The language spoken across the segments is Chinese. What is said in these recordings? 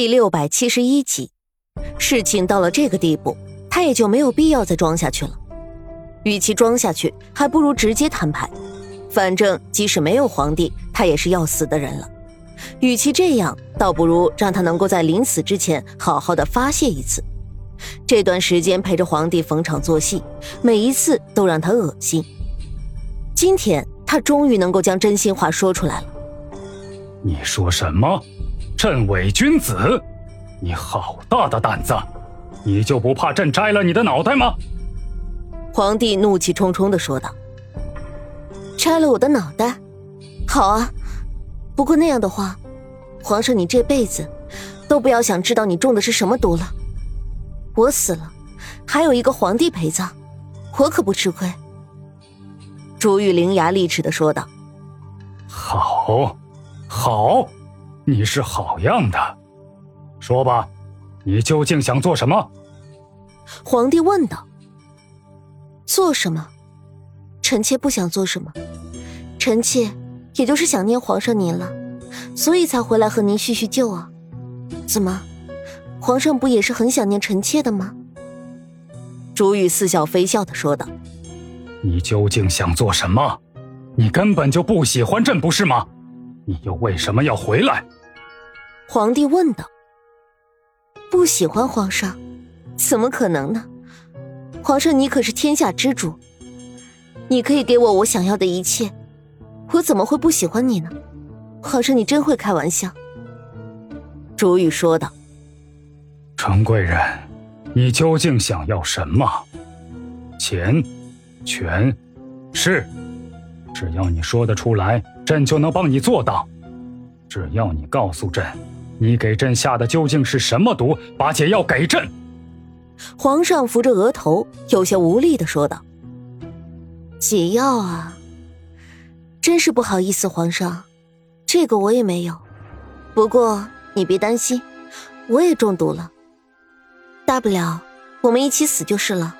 第六百七十一集，事情到了这个地步，他也就没有必要再装下去了。与其装下去，还不如直接摊牌。反正即使没有皇帝，他也是要死的人了。与其这样，倒不如让他能够在临死之前好好的发泄一次。这段时间陪着皇帝逢场作戏，每一次都让他恶心。今天他终于能够将真心话说出来了。你说什么？朕伪君子？你好大的胆子！你就不怕朕摘了你的脑袋吗？皇帝怒气冲冲的说道：“摘了我的脑袋？好啊，不过那样的话，皇上你这辈子都不要想知道你中的是什么毒了。我死了，还有一个皇帝陪葬，我可不吃亏。”朱玉伶牙俐齿的说道：“好，好，你是好样的。说吧，你究竟想做什么？”皇帝问道。做什么？臣妾不想做什么，臣妾也就是想念皇上您了，所以才回来和您叙叙旧啊。怎么，皇上不也是很想念臣妾的吗？朱玉似笑非笑的说道：“你究竟想做什么？你根本就不喜欢朕，不是吗？你又为什么要回来？”皇帝问道。不喜欢皇上？怎么可能呢？皇上，你可是天下之主，你可以给我我想要的一切，我怎么会不喜欢你呢？皇上，你真会开玩笑。”朱玉说道。“陈贵人，你究竟想要什么？钱、权、势，只要你说得出来，朕就能帮你做到。只要你告诉朕，你给朕下的究竟是什么毒，把解药给朕。”皇上扶着额头，有些无力的说道：“解药啊，真是不好意思，皇上，这个我也没有。不过你别担心，我也中毒了。大不了我们一起死就是了。”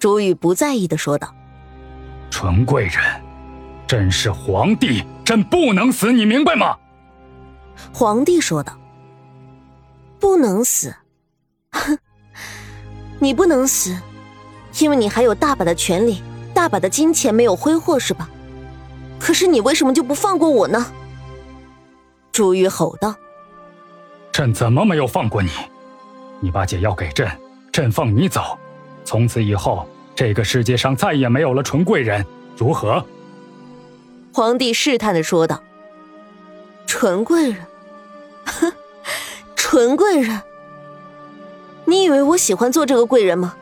朱玉不在意的说道：“纯贵人，朕是皇帝，朕不能死，你明白吗？”皇帝说道：“不能死。”哼。你不能死，因为你还有大把的权利、大把的金钱没有挥霍，是吧？可是你为什么就不放过我呢？朱玉吼道：“朕怎么没有放过你？你把解药给朕，朕放你走。从此以后，这个世界上再也没有了纯贵人，如何？”皇帝试探的说道：“纯贵人，哼，纯贵人。”你以为我喜欢做这个贵人吗？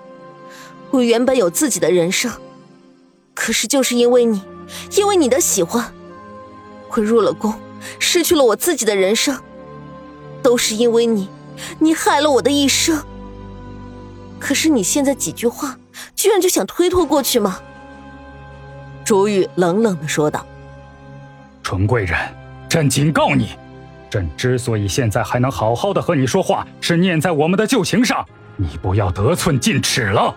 我原本有自己的人生，可是就是因为你，因为你的喜欢，我入了宫，失去了我自己的人生，都是因为你，你害了我的一生。可是你现在几句话，居然就想推脱过去吗？朱玉冷冷的说道：“纯贵人，朕警告你。”朕之所以现在还能好好的和你说话，是念在我们的旧情上。你不要得寸进尺了。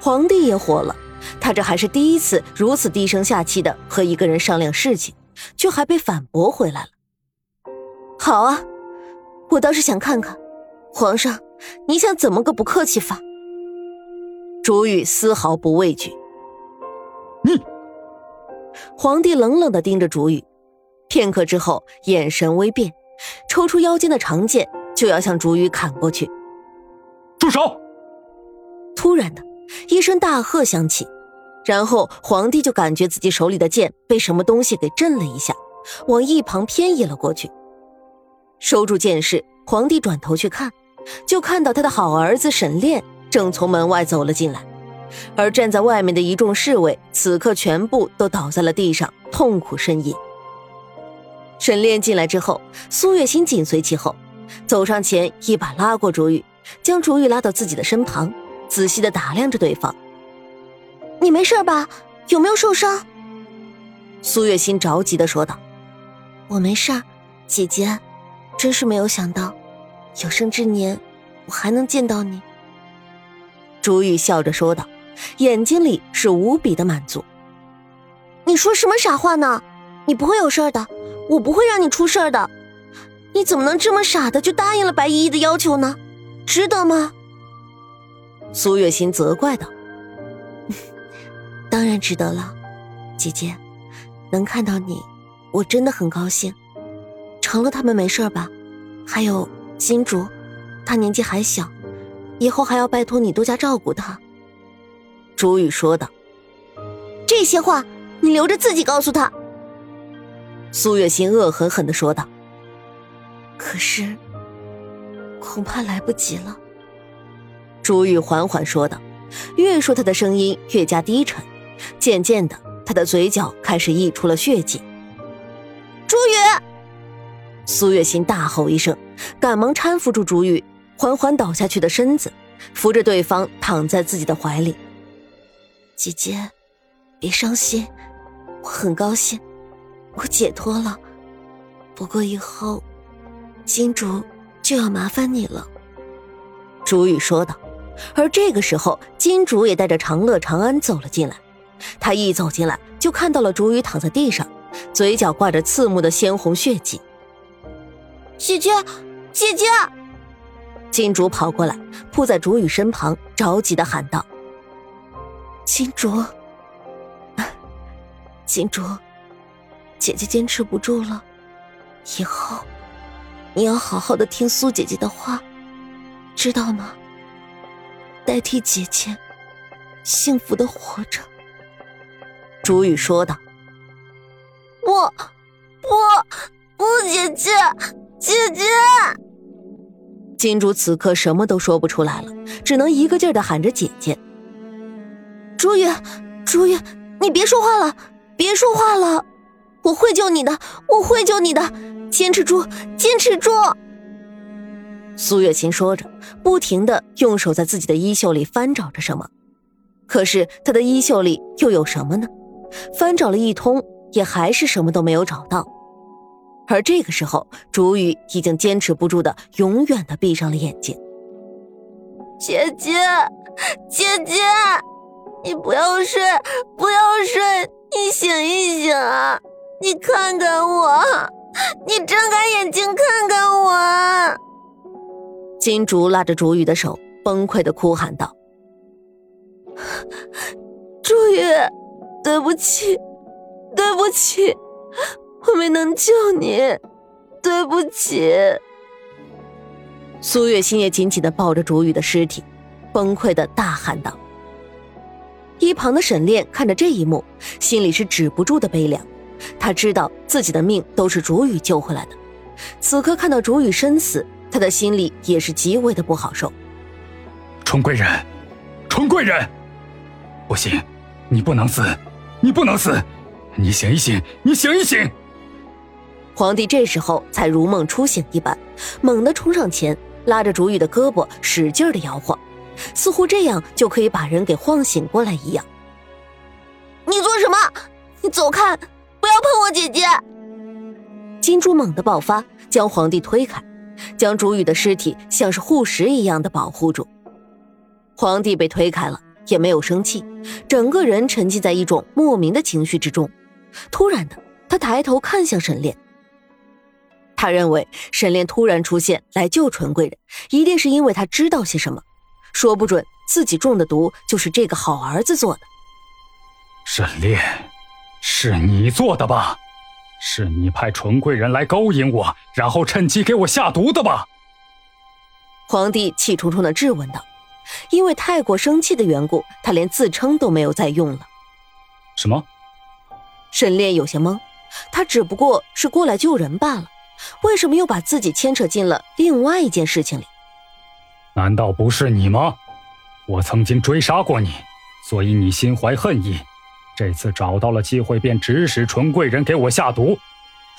皇帝也火了，他这还是第一次如此低声下气的和一个人商量事情，却还被反驳回来了。好啊，我倒是想看看，皇上，你想怎么个不客气法？朱玉丝毫不畏惧。你，皇帝冷冷的盯着朱玉。片刻之后，眼神微变，抽出腰间的长剑，就要向竹雨砍过去。住手！突然的一声大喝响起，然后皇帝就感觉自己手里的剑被什么东西给震了一下，往一旁偏移了过去。收住剑势，皇帝转头去看，就看到他的好儿子沈炼正从门外走了进来，而站在外面的一众侍卫此刻全部都倒在了地上，痛苦呻吟。沈炼进来之后，苏月心紧随其后，走上前，一把拉过朱玉，将朱玉拉到自己的身旁，仔细的打量着对方。你没事吧？有没有受伤？苏月心着急的说道：“我没事，姐姐，真是没有想到，有生之年我还能见到你。”朱玉笑着说道，眼睛里是无比的满足。你说什么傻话呢？你不会有事的。我不会让你出事的，你怎么能这么傻的就答应了白依依的要求呢？值得吗？苏月心责怪道：“ 当然值得了，姐姐，能看到你，我真的很高兴。长乐他们没事吧？还有金竹，他年纪还小，以后还要拜托你多加照顾他。”朱雨说道：“这些话你留着自己告诉他。”苏月心恶狠狠的说道：“可是，恐怕来不及了。”朱玉缓缓说道，越说他的声音越加低沉，渐渐的，他的嘴角开始溢出了血迹。朱雨，苏月心大吼一声，赶忙搀扶住朱玉缓缓倒下去的身子，扶着对方躺在自己的怀里。姐姐，别伤心，我很高兴，我解脱了。不过以后，金竹就要麻烦你了。”朱玉说道。而这个时候，金主也带着长乐、长安走了进来。他一走进来，就看到了竹雨躺在地上，嘴角挂着刺目的鲜红血迹。姐姐，姐姐！金主跑过来，扑在竹雨身旁，着急的喊道：“金竹，金竹，姐姐坚持不住了，以后你要好好的听苏姐姐的话，知道吗？”代替姐姐，幸福的活着。”朱雨说道。“不，不，不，姐姐，姐姐！”金竹此刻什么都说不出来了，只能一个劲儿的喊着“姐姐”。朱雨，朱雨，你别说话了，别说话了，我会救你的，我会救你的，坚持住，坚持住！苏月琴说着，不停的用手在自己的衣袖里翻找着什么，可是她的衣袖里又有什么呢？翻找了一通，也还是什么都没有找到。而这个时候，竹雨已经坚持不住的，永远的闭上了眼睛。姐姐，姐姐，你不要睡，不要睡，你醒一醒啊！你看看我，你睁开眼睛看看我。金竹拉着竹雨的手，崩溃的哭喊道：“竹雨，对不起，对不起，我没能救你，对不起。”苏月心也紧紧的抱着竹雨的尸体，崩溃的大喊道：“一旁的沈炼看着这一幕，心里是止不住的悲凉。他知道自己的命都是竹雨救回来的，此刻看到竹雨身死。”他的心里也是极为的不好受。纯贵人，纯贵人，不行，你不能死，你不能死，你醒一醒，你醒一醒！皇帝这时候才如梦初醒一般，猛地冲上前，拉着竹雨的胳膊，使劲的摇晃，似乎这样就可以把人给晃醒过来一样。你做什么？你走开，不要碰我姐姐！金珠猛地爆发，将皇帝推开。将竹雨的尸体像是护石一样的保护住。皇帝被推开了，也没有生气，整个人沉浸在一种莫名的情绪之中。突然的，他抬头看向沈炼。他认为沈炼突然出现来救纯贵人，一定是因为他知道些什么，说不准自己中的毒就是这个好儿子做的。沈炼，是你做的吧？是你派纯贵人来勾引我，然后趁机给我下毒的吧？皇帝气冲冲的质问道。因为太过生气的缘故，他连自称都没有再用了。什么？沈炼有些懵，他只不过是过来救人罢了，为什么又把自己牵扯进了另外一件事情里？难道不是你吗？我曾经追杀过你，所以你心怀恨意。这次找到了机会，便指使纯贵人给我下毒。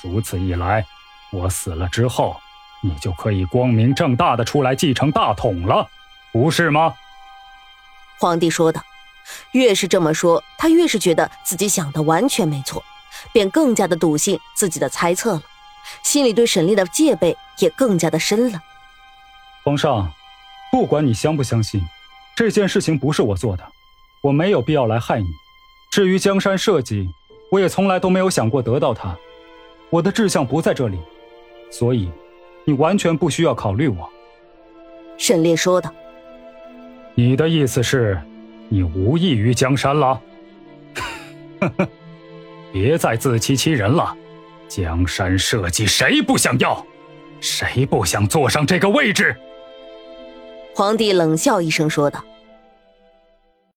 如此一来，我死了之后，你就可以光明正大的出来继承大统了，不是吗？皇帝说道。越是这么说，他越是觉得自己想的完全没错，便更加的笃信自己的猜测了，心里对沈炼的戒备也更加的深了。皇上，不管你相不相信，这件事情不是我做的，我没有必要来害你。至于江山社稷，我也从来都没有想过得到它。我的志向不在这里，所以你完全不需要考虑我。”沈烈说道。“你的意思是，你无异于江山了？”“呵呵，别再自欺欺人了。江山社稷，谁不想要？谁不想坐上这个位置？”皇帝冷笑一声说道。